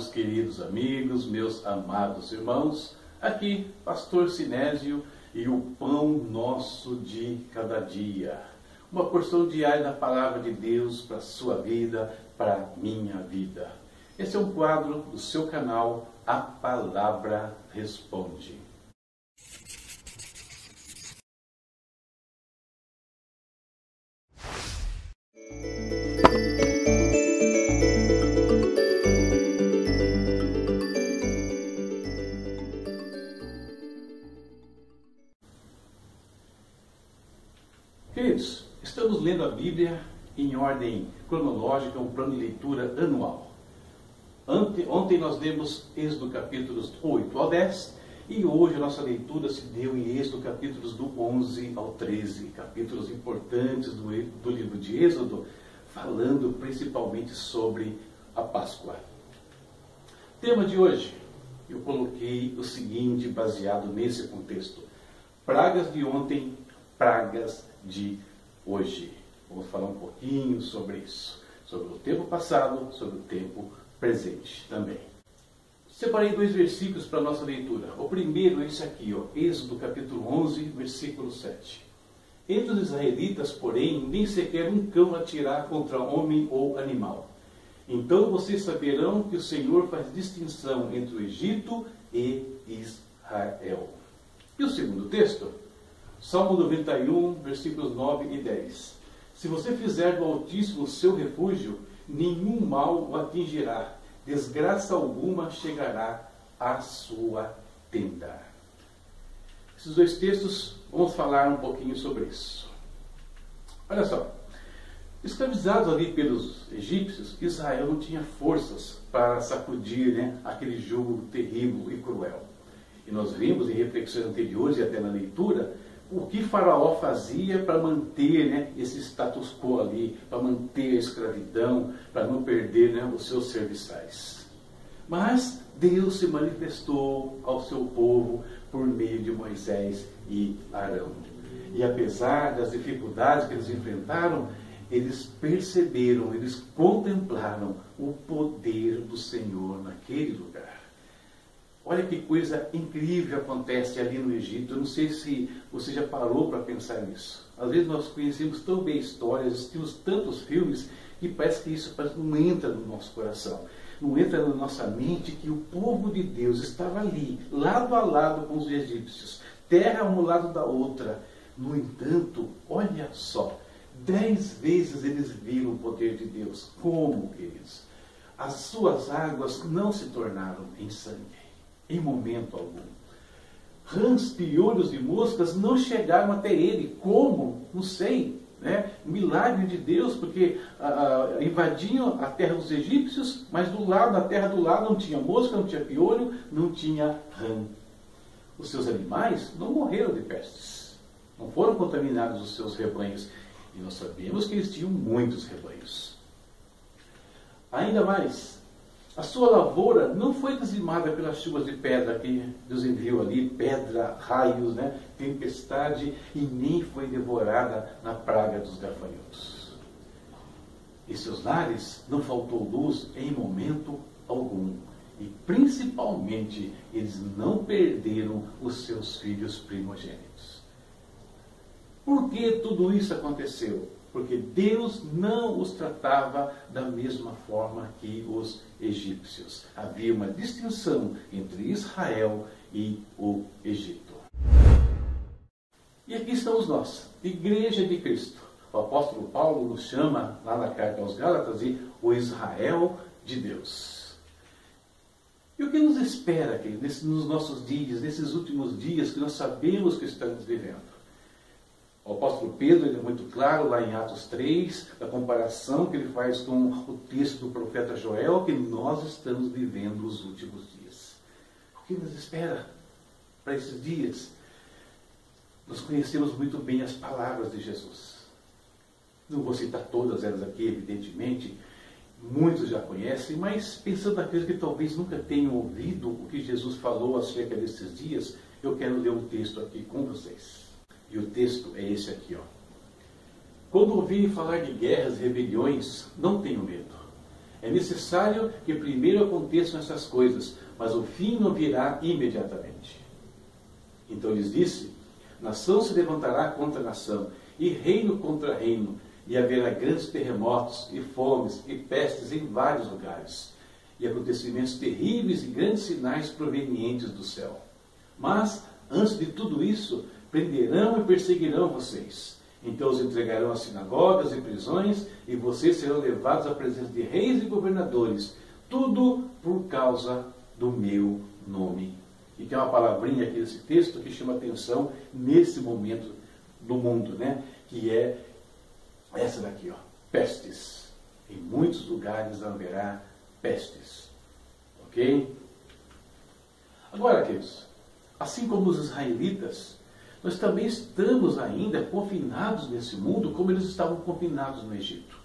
meus queridos amigos, meus amados irmãos. Aqui, Pastor Sinésio e o pão nosso de cada dia. Uma porção diária da palavra de Deus para a sua vida, para a minha vida. Esse é um quadro do seu canal A Palavra Responde. Lendo a Bíblia em ordem cronológica, um plano de leitura anual. Ontem nós lemos Êxodo capítulos 8 ao 10 e hoje a nossa leitura se deu em Êxodo capítulos do 11 ao 13, capítulos importantes do, do livro de Êxodo, falando principalmente sobre a Páscoa. Tema de hoje, eu coloquei o seguinte baseado nesse contexto: pragas de ontem, pragas de hoje. Vamos falar um pouquinho sobre isso, sobre o tempo passado, sobre o tempo presente também. Separei dois versículos para nossa leitura. O primeiro é esse aqui, ó, Êxodo capítulo 11, versículo 7. Entre os israelitas, porém, nem sequer um cão atirar contra homem ou animal. Então vocês saberão que o Senhor faz distinção entre o Egito e Israel. E o segundo texto? Salmo 91, versículos 9 e 10. Se você fizer do Altíssimo seu refúgio, nenhum mal o atingirá, desgraça alguma chegará à sua tenda. Esses dois textos, vamos falar um pouquinho sobre isso. Olha só, escravizados ali pelos egípcios, Israel não tinha forças para sacudir né, aquele jugo terrível e cruel. E nós vimos em reflexões anteriores e até na leitura o que Faraó fazia para manter né, esse status quo ali, para manter a escravidão, para não perder né, os seus serviçais. Mas Deus se manifestou ao seu povo por meio de Moisés e Arão. E apesar das dificuldades que eles enfrentaram, eles perceberam, eles contemplaram o poder do Senhor naquele lugar. Olha que coisa incrível acontece ali no Egito. Eu não sei se você já parou para pensar nisso. Às vezes nós conhecemos tão bem histórias, assistimos tantos filmes, que parece que isso não entra no nosso coração. Não entra na nossa mente que o povo de Deus estava ali, lado a lado com os egípcios, terra um lado da outra. No entanto, olha só, dez vezes eles viram o poder de Deus. Como, queridos? As suas águas não se tornaram em sangue em momento algum. Rãs, piolhos e moscas não chegaram até ele. Como? Não sei. Né? Milagre de Deus, porque ah, ah, invadiam a terra dos egípcios, mas do lado, na terra do lado, não tinha mosca, não tinha piolho, não tinha rã. Os seus animais não morreram de pestes. Não foram contaminados os seus rebanhos. E nós sabemos que eles tinham muitos rebanhos. Ainda mais, a sua lavoura não foi dizimada pelas chuvas de pedra que Deus enviou ali, pedra, raios, né, tempestade, e nem foi devorada na praga dos gafanhotos. Em seus lares não faltou luz em momento algum. E principalmente, eles não perderam os seus filhos primogênitos. Por que tudo isso aconteceu? Porque Deus não os tratava da mesma forma que os egípcios. Havia uma distinção entre Israel e o Egito. E aqui estamos nós, Igreja de Cristo. O apóstolo Paulo nos chama, lá na carta aos Gálatas, de o Israel de Deus. E o que nos espera aqui, nos nossos dias, nesses últimos dias que nós sabemos que estamos vivendo? O apóstolo Pedro ele é muito claro lá em Atos 3, a comparação que ele faz com o texto do profeta Joel, que nós estamos vivendo os últimos dias. O que nos espera para esses dias? Nós conhecemos muito bem as palavras de Jesus. Não vou citar todas elas aqui, evidentemente, muitos já conhecem, mas pensando naqueles que talvez nunca tenham ouvido o que Jesus falou acerca desses dias, eu quero ler um texto aqui com vocês. E o texto é esse aqui, ó. Quando ouvirem falar de guerras e rebeliões, não tenham medo. É necessário que primeiro aconteçam essas coisas, mas o fim não virá imediatamente. Então lhes disse: Nação se levantará contra nação, e reino contra reino, e haverá grandes terremotos, e fomes, e pestes em vários lugares, e acontecimentos terríveis e grandes sinais provenientes do céu. Mas, antes de tudo isso, prenderão e perseguirão vocês. Então os entregarão às sinagogas e prisões, e vocês serão levados à presença de reis e governadores, tudo por causa do meu nome. E tem uma palavrinha aqui nesse texto que chama atenção nesse momento do mundo, né? que é essa daqui, ó, pestes. Em muitos lugares haverá pestes. Ok? Agora, queridos, assim como os israelitas, nós também estamos ainda confinados nesse mundo como eles estavam confinados no Egito.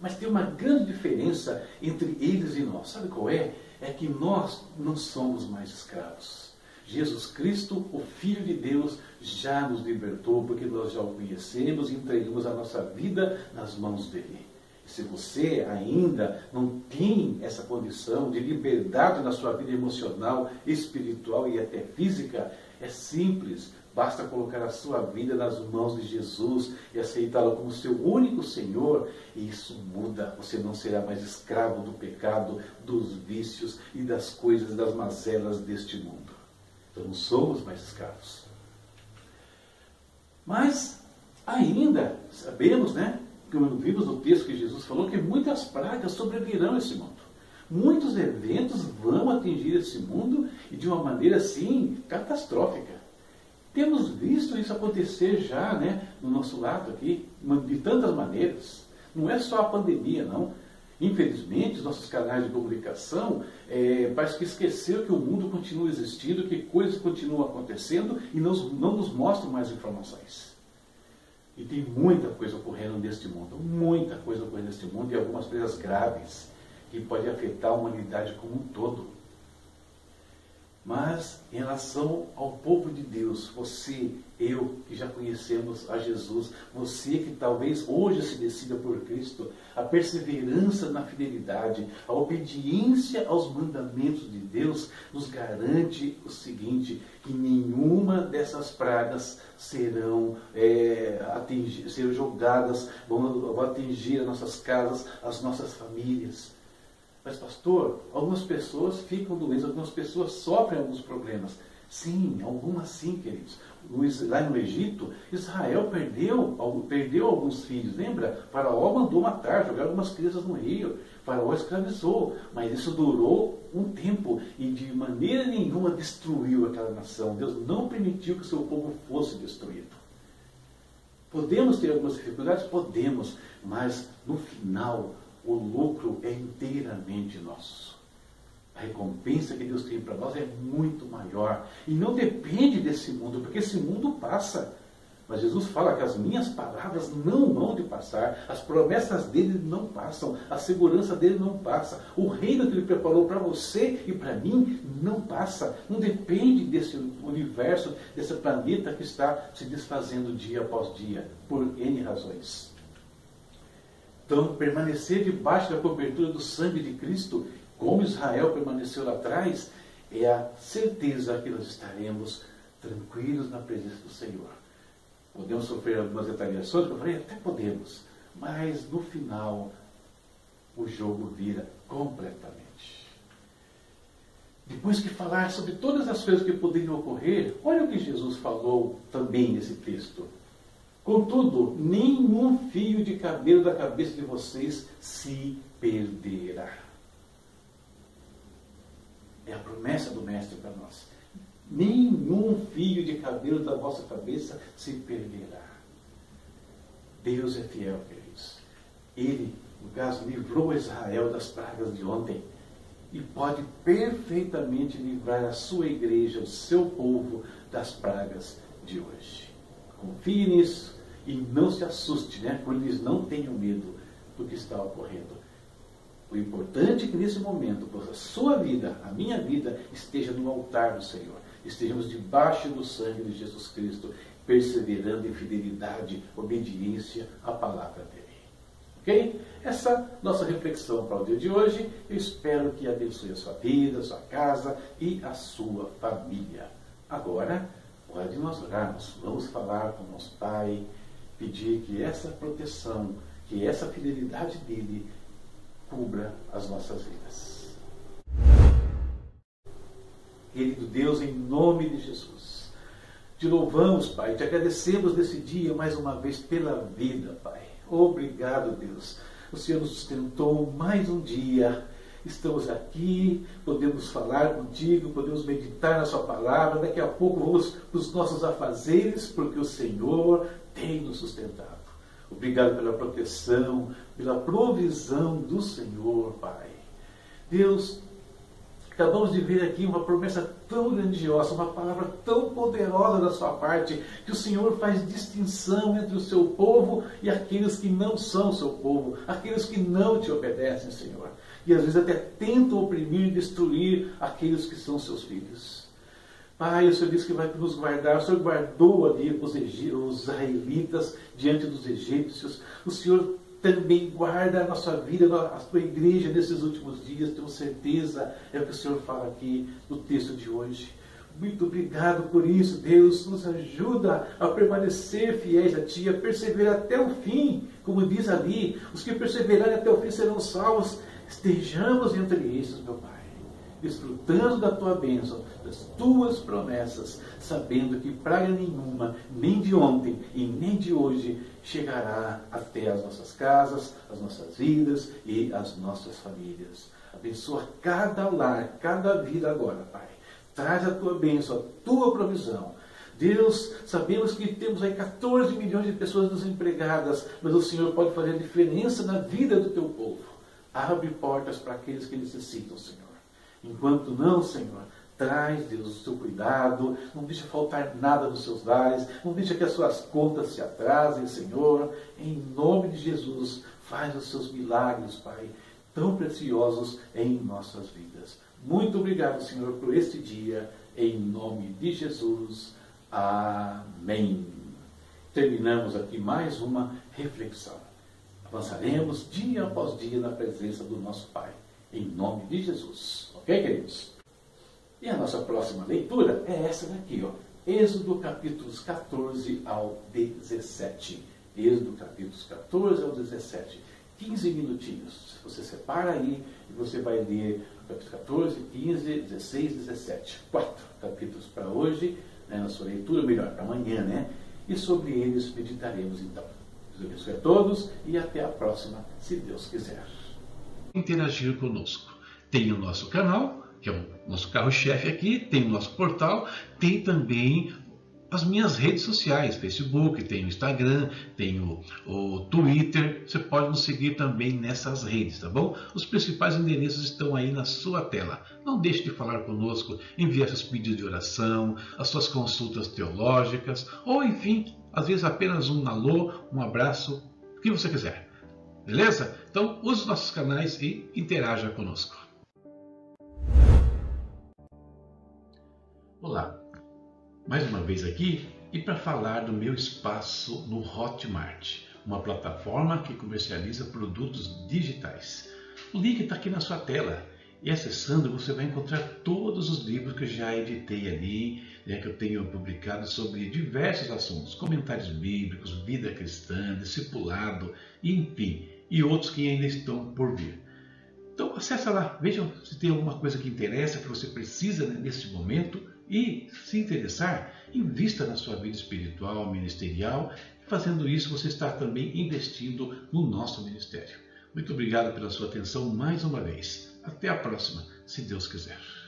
Mas tem uma grande diferença entre eles e nós. Sabe qual é? É que nós não somos mais escravos. Jesus Cristo, o Filho de Deus, já nos libertou porque nós já o conhecemos e entregamos a nossa vida nas mãos dele. Se você ainda não tem essa condição de liberdade na sua vida emocional, espiritual e até física, é simples. Basta colocar a sua vida nas mãos de Jesus e aceitá-lo como seu único Senhor, e isso muda. Você não será mais escravo do pecado, dos vícios e das coisas, das mazelas deste mundo. Então não somos mais escravos. Mas ainda sabemos, né? Como vimos no texto que Jesus falou, que muitas pragas sobrevirão esse mundo. Muitos eventos vão atingir esse mundo e de uma maneira assim catastrófica. Temos visto isso acontecer já né, no nosso lado aqui, de tantas maneiras. Não é só a pandemia, não. Infelizmente, os nossos canais de comunicação é, parece que esqueceram que o mundo continua existindo, que coisas continuam acontecendo e não, não nos mostram mais informações. E tem muita coisa ocorrendo neste mundo, muita coisa ocorrendo neste mundo e algumas coisas graves que podem afetar a humanidade como um todo. Mas em relação ao povo de Deus, você, eu que já conhecemos a Jesus, você que talvez hoje se decida por Cristo, a perseverança na fidelidade, a obediência aos mandamentos de Deus nos garante o seguinte: que nenhuma dessas pragas serão, é, atingir, serão jogadas, vão, vão atingir as nossas casas, as nossas famílias. Mas, pastor, algumas pessoas ficam doentes, algumas pessoas sofrem alguns problemas. Sim, algumas sim, queridos. Lá no Egito, Israel perdeu, perdeu alguns filhos, lembra? Faraó mandou matar, jogar algumas crianças no rio. Faraó escravizou, mas isso durou um tempo e de maneira nenhuma destruiu aquela nação. Deus não permitiu que o seu povo fosse destruído. Podemos ter algumas dificuldades? Podemos, mas no final o lucro é inteiramente nosso. A recompensa que Deus tem para nós é muito maior. E não depende desse mundo, porque esse mundo passa. Mas Jesus fala que as minhas palavras não vão de passar, as promessas dele não passam, a segurança dele não passa, o reino que ele preparou para você e para mim não passa. Não depende desse universo, desse planeta que está se desfazendo dia após dia, por N razões. Então, permanecer debaixo da cobertura do sangue de Cristo, como Israel permaneceu lá atrás, é a certeza que nós estaremos tranquilos na presença do Senhor. Podemos sofrer algumas retaliações, eu falei, até podemos, mas no final o jogo vira completamente. Depois que falar sobre todas as coisas que poderiam ocorrer, olha o que Jesus falou também nesse texto. Contudo, nenhum fio de cabelo da cabeça de vocês se perderá. É a promessa do Mestre para nós. Nenhum fio de cabelo da vossa cabeça se perderá. Deus é fiel, queridos. Ele, no caso, livrou Israel das pragas de ontem e pode perfeitamente livrar a sua igreja, o seu povo, das pragas de hoje. Confie nisso e não se assuste, né? Por eles não tenham medo do que está ocorrendo. O importante é que nesse momento, a sua vida, a minha vida, esteja no altar do Senhor. Estejamos debaixo do sangue de Jesus Cristo, perseverando em fidelidade, obediência à palavra dele. Ok? Essa nossa reflexão para o dia de hoje, eu espero que abençoe a sua vida, a sua casa e a sua família. Agora, hora de nós orarmos. Vamos falar com nosso Pai, pedir que essa proteção, que essa fidelidade dele cubra as nossas vidas. Querido Deus, em nome de Jesus, te louvamos, Pai, te agradecemos nesse dia mais uma vez pela vida, Pai. Obrigado, Deus. O Senhor nos sustentou mais um dia. Estamos aqui, podemos falar contigo, podemos meditar na Sua palavra. Daqui a pouco vamos para os nossos afazeres, porque o Senhor tem nos sustentado. Obrigado pela proteção, pela provisão do Senhor, Pai. Deus, acabamos de ver aqui uma promessa tão grandiosa, uma palavra tão poderosa da sua parte, que o Senhor faz distinção entre o seu povo e aqueles que não são seu povo, aqueles que não te obedecem, Senhor. E às vezes até tentam oprimir e destruir aqueles que são seus filhos. Pai, o Senhor disse que vai nos guardar. O Senhor guardou ali os, os israelitas diante dos egípcios. O Senhor também guarda a nossa vida, a tua igreja nesses últimos dias. Tenho certeza, é o que o Senhor fala aqui no texto de hoje. Muito obrigado por isso, Deus. Nos ajuda a permanecer fiéis a Ti, a perseverar até o fim. Como diz ali, os que perseverarem até o fim serão salvos. Estejamos entre esses, meu Pai desfrutando da tua bênção, das tuas promessas, sabendo que praga nenhuma, nem de ontem e nem de hoje, chegará até as nossas casas, as nossas vidas e as nossas famílias. Abençoa cada lar, cada vida agora, Pai. Traz a tua bênção, a tua provisão. Deus, sabemos que temos aí 14 milhões de pessoas desempregadas, mas o Senhor pode fazer a diferença na vida do teu povo. Abre portas para aqueles que necessitam, Senhor. Enquanto não, Senhor, traz, Deus, o seu cuidado, não deixa faltar nada nos seus lares, não deixa que as suas contas se atrasem, Senhor. Em nome de Jesus, faz os seus milagres, Pai, tão preciosos em nossas vidas. Muito obrigado, Senhor, por este dia, em nome de Jesus. Amém. Terminamos aqui mais uma reflexão. Avançaremos dia após dia na presença do nosso Pai, em nome de Jesus. Queridos? E a nossa próxima leitura é essa daqui, ó. Êxodo capítulos 14 ao 17. Êxodo capítulos 14 ao 17. 15 minutinhos. Você separa aí e você vai ler capítulo 14, 15, 16, 17. Quatro capítulos para hoje, né, na sua leitura, melhor, para amanhã, né? E sobre eles meditaremos então. Deus abençoe a todos e até a próxima, se Deus quiser. Interagir conosco tem o nosso canal, que é o nosso carro-chefe aqui, tem o nosso portal, tem também as minhas redes sociais, Facebook, tem o Instagram, tem o, o, Twitter, você pode nos seguir também nessas redes, tá bom? Os principais endereços estão aí na sua tela. Não deixe de falar conosco, enviar seus pedidos de oração, as suas consultas teológicas, ou enfim, às vezes apenas um alô, um abraço, o que você quiser. Beleza? Então use os nossos canais e interaja conosco. Olá, mais uma vez aqui e para falar do meu espaço no Hotmart, uma plataforma que comercializa produtos digitais. O link está aqui na sua tela e acessando você vai encontrar todos os livros que eu já editei ali, né, que eu tenho publicado sobre diversos assuntos, comentários bíblicos, vida cristã, discipulado, enfim, e outros que ainda estão por vir. Então acessa lá, vejam se tem alguma coisa que interessa, que você precisa né, nesse momento e, se interessar, invista na sua vida espiritual, ministerial. Fazendo isso, você está também investindo no nosso ministério. Muito obrigado pela sua atenção mais uma vez. Até a próxima, se Deus quiser.